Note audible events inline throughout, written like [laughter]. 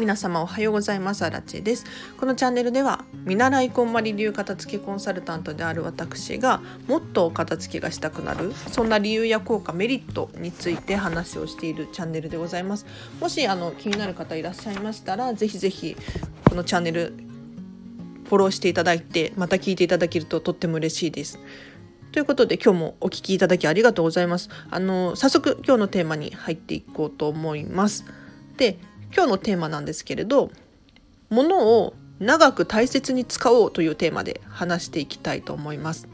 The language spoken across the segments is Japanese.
皆様おはようございますアラチェですこのチャンネルでは見習いこんまり流片付けコンサルタントである私がもっと片付けがしたくなるそんな理由や効果メリットについて話をしているチャンネルでございますもしあの気になる方いらっしゃいましたらぜひぜひこのチャンネルフォローしていただいてまた聞いていただけるととっても嬉しいですということで今日もお聞きいただきありがとうございます。あの早速今日のテーマに入っていこうと思います。で今日のテーマなんですけれど物を長く大切に使おうというテーマで話していきたいと思います。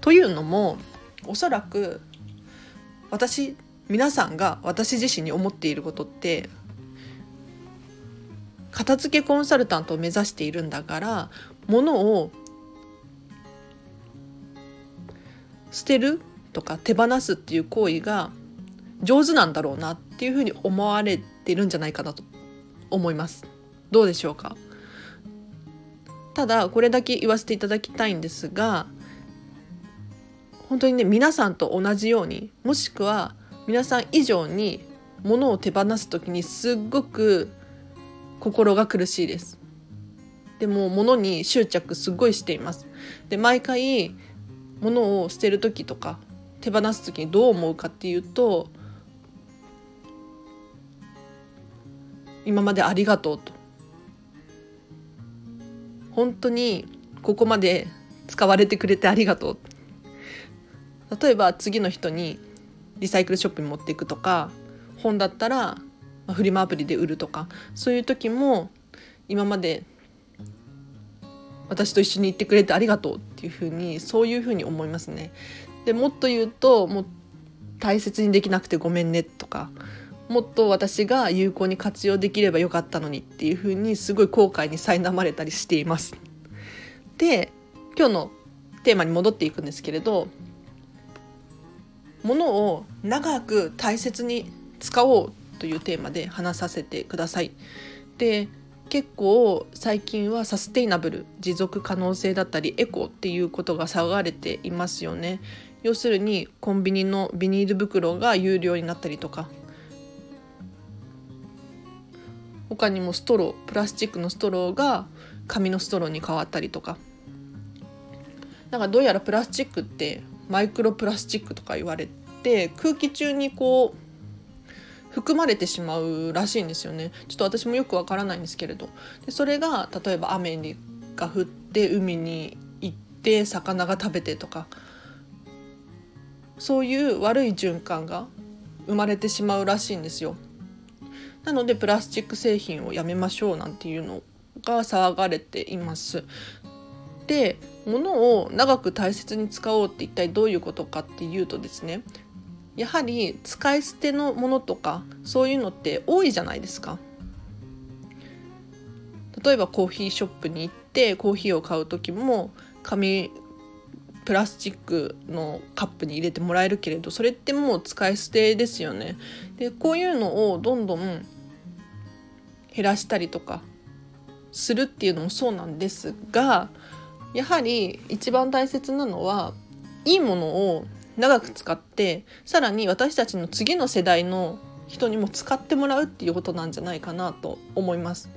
というのもおそらく私皆さんが私自身に思っていることって片付けコンサルタントを目指しているんだから物を捨てるとか手放すっていう行為が上手なんだろうなっていうふうに思われてるんじゃないかなと思います。どうでしょうか。ただこれだけ言わせていただきたいんですが本当にね皆さんと同じようにもしくは皆さん以上に物を手放す時にすっごく心が苦しいです。でも物に執着すごいしています。で毎回物を捨てる時とか手放す時にどう思うかっていうと今までありがとうと本当にここまで使われてくれてありがとう例えば次の人にリサイクルショップに持っていくとか本だったらフリマアプリで売るとかそういう時も今まで私と一緒に行ってくれてありがとうっていうふうにそういうふうに思いますね。でもっと言うともう大切にできなくてごめんねとかもっと私が有効に活用できればよかったのにっていうふうにすごい後悔に苛まれたりしています。で今日のテーマに戻っていくんですけれど物を長く大切に使おうというテーマで話させてください。で結構最近はサステイナブル持続可能性だったりエコっていうことが騒がれていますよね要するにコンビニのビニール袋が有料になったりとか他にもストロープラスチックのストローが紙のストローに変わったりとか。なんかどうやらプラスチックってマイクロプラスチックとか言われて空気中にこう含まれてしまうらしいんですよね。ちょっと私もよくわからないんですけれど。でそれが例えば雨が降って海に行って魚が食べてとか。そういう悪い循環が生まれてしまうらしいんですよ。なのでプラスチック製品をやめましょうなんていうのが騒がれています。で物を長く大切に使おうって一体どういうことかっていうとですねやはり使い捨てのものとかそういうのって多いじゃないですか。例えばコーヒーショップに行ってコーヒーを買う時も紙プラスチックのカップに入れてもらえるけれどそれってもう使い捨てですよね。でこういうのをどんどん減らしたりとかするっていうのもそうなんですがやはり一番大切なのはいいものを長く使ってさらに私たちの次の世代の人にも使ってもらうっていうことなんじゃないかなと思います。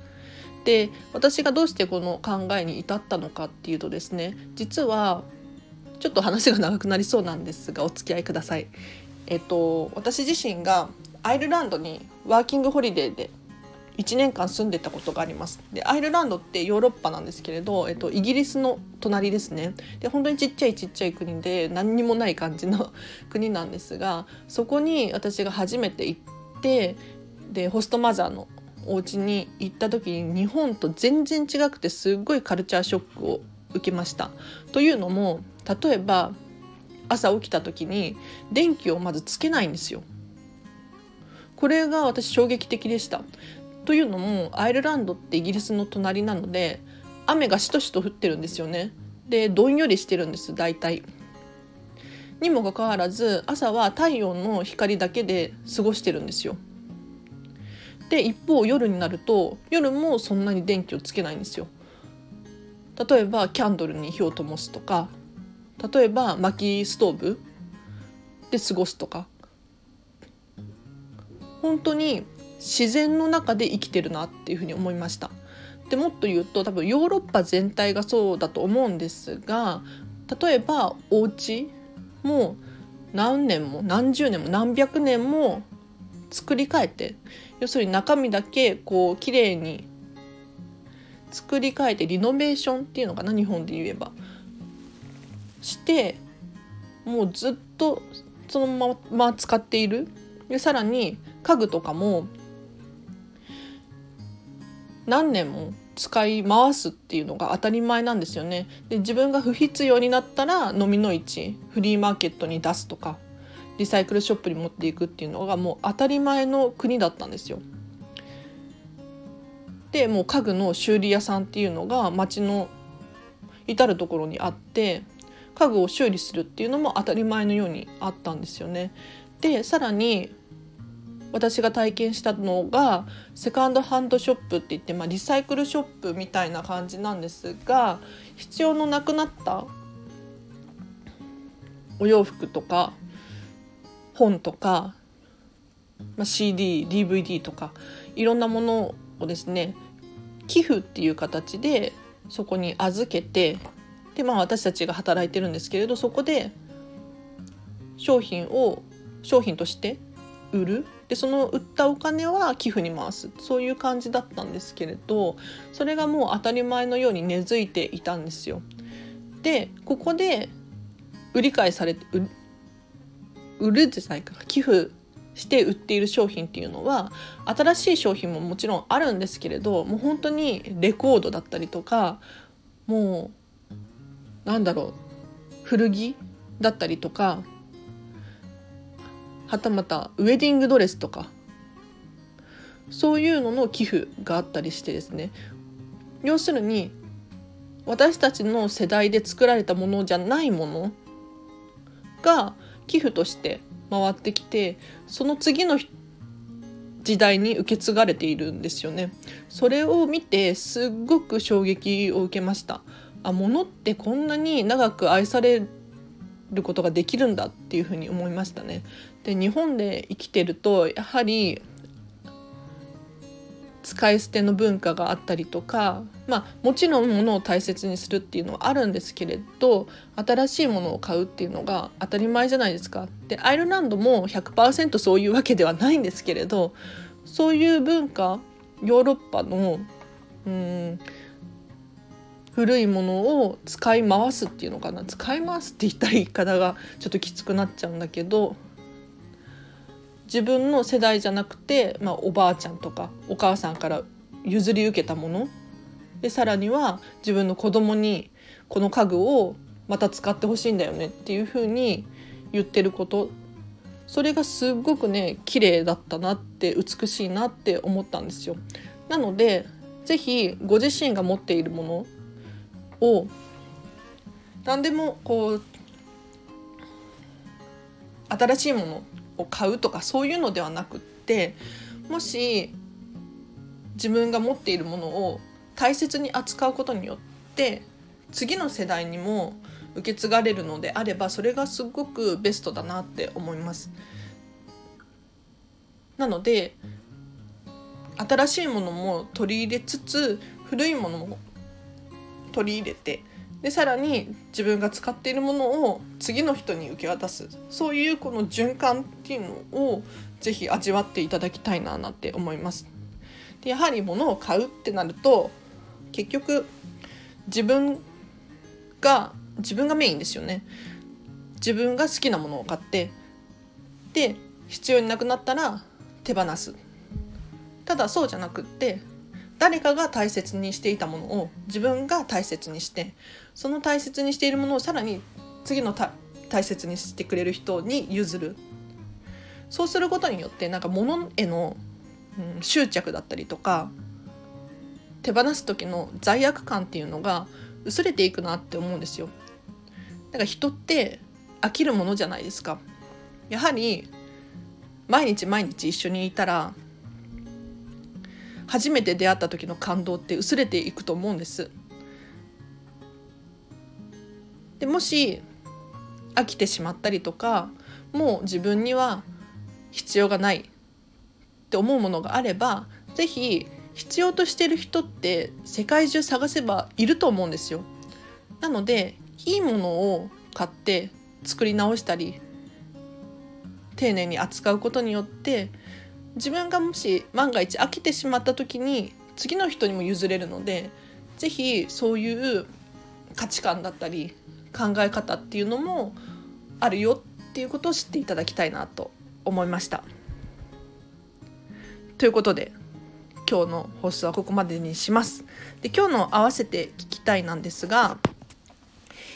で私がどうしてこの考えに至ったのかっていうとですね実はちょっと話が長くなりそうなんですがお付き合いください。えっと私自身がアイルランドにワーキングホリデーで1年間住んでたことがありますでアイルランドってヨーロッパなんですけれど、えっと、イギリスの隣ですねで本当にちっちゃいちっちゃい国で何にもない感じの [laughs] 国なんですがそこに私が初めて行ってでホストマザーのお家に行った時に日本と全然違くてすっごいカルチャーショックを受けました。というのも例えば朝起きた時に電気をまずつけないんですよ。これが私衝撃的でしたというのもアイルランドってイギリスの隣なので雨がしとしと降ってるんですよね。でどんよりしてるんです大体。にもかかわらず朝は太陽の光だけで過ごしてるんですよ。で一方夜になると夜もそんなに電気をつけないんですよ。例えばキャンドルに火を灯すとか例えば薪ストーブで過ごすとか本当に自然の中で生きてるなっていうふうに思いました。でもっと言うと多分ヨーロッパ全体がそうだと思うんですが例えばお家も何年も何十年も何百年も作り変えて要するに中身だけこう綺麗に作り変えてリノベーションっていうのかな日本で言えばしてもうずっとそのまま使っているでさらに家具とかも何年も使い回すっていうのが当たり前なんですよね。で自分が不必要になったら飲みの市フリーマーケットに出すとかリサイクルショップに持っていくっていうのがもう当たり前の国だったんですよ。でもう家具の修理屋さんっていうのが町の至る所にあって家具を修理するっていうのも当たり前のようにあったんですよね。でさらに私が体験したのがセカンドハンドショップって言って、まあ、リサイクルショップみたいな感じなんですが必要のなくなったお洋服とか本とか、まあ、CDDVD とかいろんなものをですね寄付っていう形でそこに預けてでまあ私たちが働いてるんですけれどそこで商品を商品として売る。でその売ったお金は寄付に回す。そういう感じだったんですけれどそれがもう当たり前のように根付いていたんですよ。でここで売り買いされて売るじゃないか。寄付して売っている商品っていうのは新しい商品ももちろんあるんですけれどもう本当にレコードだったりとかもうなんだろう。古着だったりとかはたまたウェディングドレスとかそういうのの寄付があったりしてですね。要するに私たちの世代で作られたものじゃないものが寄付として回ってきてその次の時代に受け継がれているんですよね。それを見てすっごく衝撃を受けました。あ物ってこんなに長く愛されることができるんだっていうふうに思いましたねで日本で生きてるとやはり使い捨ての文化があったりとかまあもちろん物を大切にするっていうのはあるんですけれど新しいものを買うっていうのが当たり前じゃないですか。でアイルランドも100%そういうわけではないんですけれどそういう文化ヨーロッパのうん古いものを使い回すっていうのかな？使い回すって言ったら言い方がちょっときつくなっちゃうんだけど自分の世代じゃなくて、まあ、おばあちゃんとかお母さんから譲り受けたもの。でさらには自分の子供にこの家具をまた使ってほしいんだよねっていうふうに言ってること。それがすっごくね綺麗だったなって美しいなって思ったんですよ。なので是非ご自身が持っているものを何でもこう新しいものを買うとかそういうのではなくってもし自分が持っているものを大切に扱うことによって次の世代にも受け継がれるのであればそれがすごくベストだなって思います。なので新しいものも取り入れつつ古いものも取り入れてでさらに自分が使っているものを次の人に受け渡すそういうこの循環っていうのをぜひ味わっていただきたいななんて思います。でやはり物を買うってなると結局自分が自分がメインですよね。自分が好きなものを買ってで必要になくなったら手放す。ただそうじゃなくって誰かが大切にしていたものを自分が大切にしてその大切にしているものをさらに次の大切にしてくれる人に譲るそうすることによってなんか物への、うん、執着だったりとか手放す時の罪悪感っていうのが薄れていくなって思うんですよ。だから人って飽きるものじゃないですか。やはり毎日毎日一緒にいたら初めて出会った時の感動って薄れていくと思うんです。でもし飽きてしまったりとかもう自分には必要がないって思うものがあれば是非必要としてる人って世界中探せばいると思うんですよ。なのでいいものを買って作り直したり丁寧に扱うことによって自分がもし万が一飽きてしまった時に次の人にも譲れるので是非そういう価値観だったり考え方っていうのもあるよっていうことを知っていただきたいなと思いました。ということで今日の放送はここまでにします。で今日の合わせて聞きたいなんですが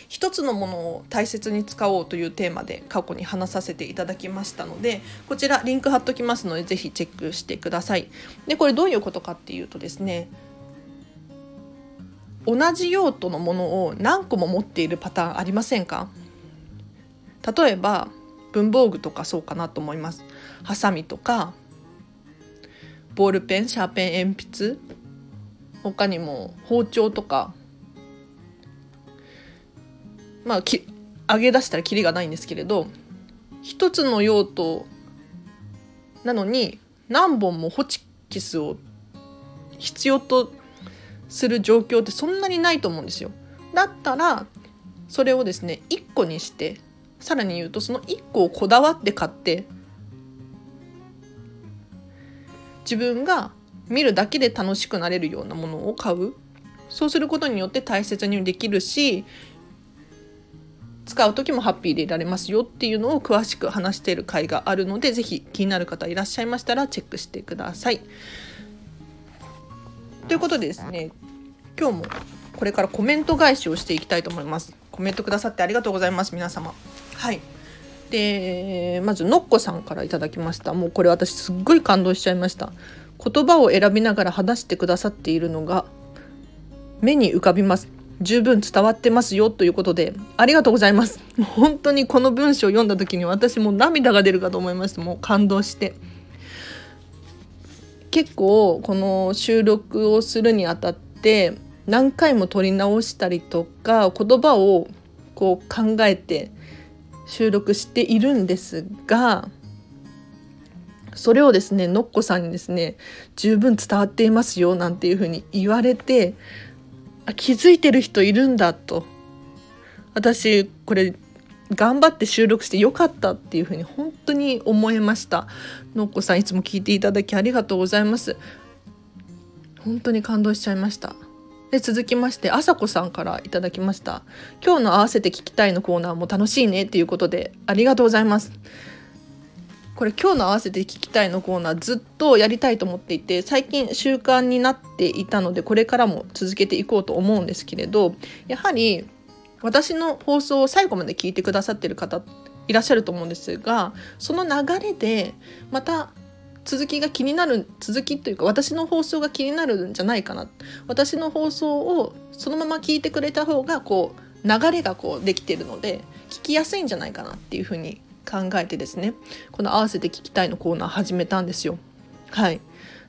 一つのものを大切に使おうというテーマで過去に話させていただきましたのでこちらリンク貼っときますのでぜひチェックしてください。でこれどういうことかっていうとですね同じ用途のものを何個も持っているパターンありませんか？例えば文房具とかそうかなと思います。ハサミとかボールペンシャーペン鉛筆他にも包丁とかまあき上げ出したらキリがないんですけれど一つの用途なのに何本もホチキスを必要とする状況ってそんなにないと思うんですよ。だったらそれをですね1個にしてさらに言うとその1個をこだわって買って自分が見るだけで楽しくなれるようなものを買うそうすることによって大切にできるし使う時もハッピーでいられますよっていうのを詳しく話している回があるので是非気になる方いらっしゃいましたらチェックしてください。ということでですね今日もこれからコメント返しをしていきたいと思います。コメントくださってありがとうございます皆様。はいでまずのっこさんから頂きましたもうこれ私すっごい感動しちゃいました言葉を選びながら話してくださっているのが目に浮かびます十分伝わってますよということでありがとうございます。[laughs] 本当にこの文章を読んだ時に私も涙が出るかと思いましたもう感動して。結構この収録をするにあたって何回も撮り直したりとか言葉をこう考えて収録しているんですがそれをですねのっこさんにですね十分伝わっていますよなんていうふうに言われてあ気づいてる人いるんだと。私これ頑張って収録してよかったっていうふうに本当に思いました。のっこさんいつも聞いていただきありがとうございます。本当に感動しちゃいました。で続きましてあさこさんからいただきました。今日の合わせて聞きたいのコーナーも楽しいねっていうことでありがとうございます。これ今日の合わせて聞きたいのコーナーずっとやりたいと思っていて最近習慣になっていたのでこれからも続けていこうと思うんですけれどやはり私の放送を最後まで聞いてくださってる方いらっしゃると思うんですがその流れでまた続きが気になる続きというか私の放送が気になるんじゃないかな。私の放送をそのまま聞いてくれた方がこう流れがこうできてるので聞きやすいんじゃないかなっていうふうに考えてですねこの「合わせて聞きたい」のコーナー始めたんですよ。はい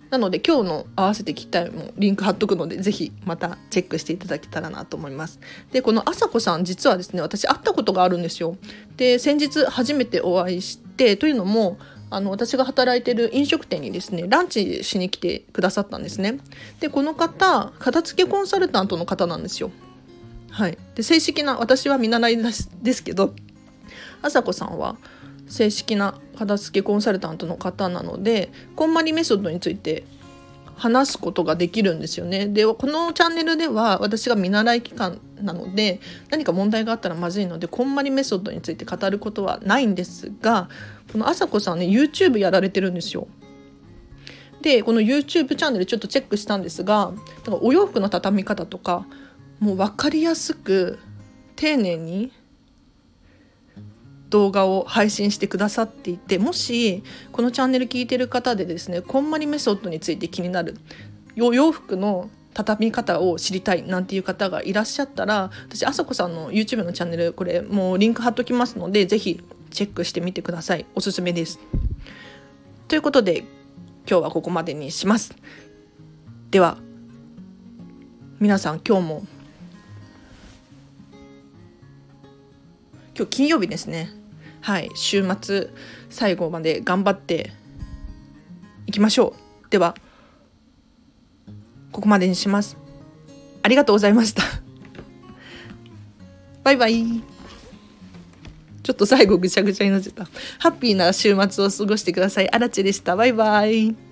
なので今日の合わせて聞きたいもリンク貼っとくのでぜひまたチェックしていただけたらなと思います。でこのあさこさん実はですね私会ったことがあるんですよ。で先日初めてお会いしてというのもあの私が働いてる飲食店にですねランチしに来てくださったんですね。でこの方片付けコンサルタントの方なんですよ。はい、で正式な私は見習いですけどあさこさんは正式な片付けコンサルタントの方なのでこんまりメソッドについて話すことができるんですよね。でこのチャンネルでは私が見習い期間なので何か問題があったらまずいのでこんまりメソッドについて語ることはないんですがこのあさこさんね YouTube やられてるんですよ。でこの YouTube チャンネルちょっとチェックしたんですがお洋服の畳み方とかもう分かりやすく丁寧に動画を配信してくださっていてもしこのチャンネル聞いてる方でですねこんまりメソッドについて気になる洋服の畳み方を知りたいなんていう方がいらっしゃったら私あさこさんの YouTube のチャンネルこれもうリンク貼っときますので是非チェックしてみてくださいおすすめです。ということで今日はここまでにします。では皆さん今日も今日金曜日ですね。はい。週末最後まで頑張っていきましょう。ではここまでにします。ありがとうございました。[laughs] バイバイ。ちょっと最後ぐちゃぐちゃになっちゃった。ハッピーな週末を過ごしてください。あらちでした。バイバイ。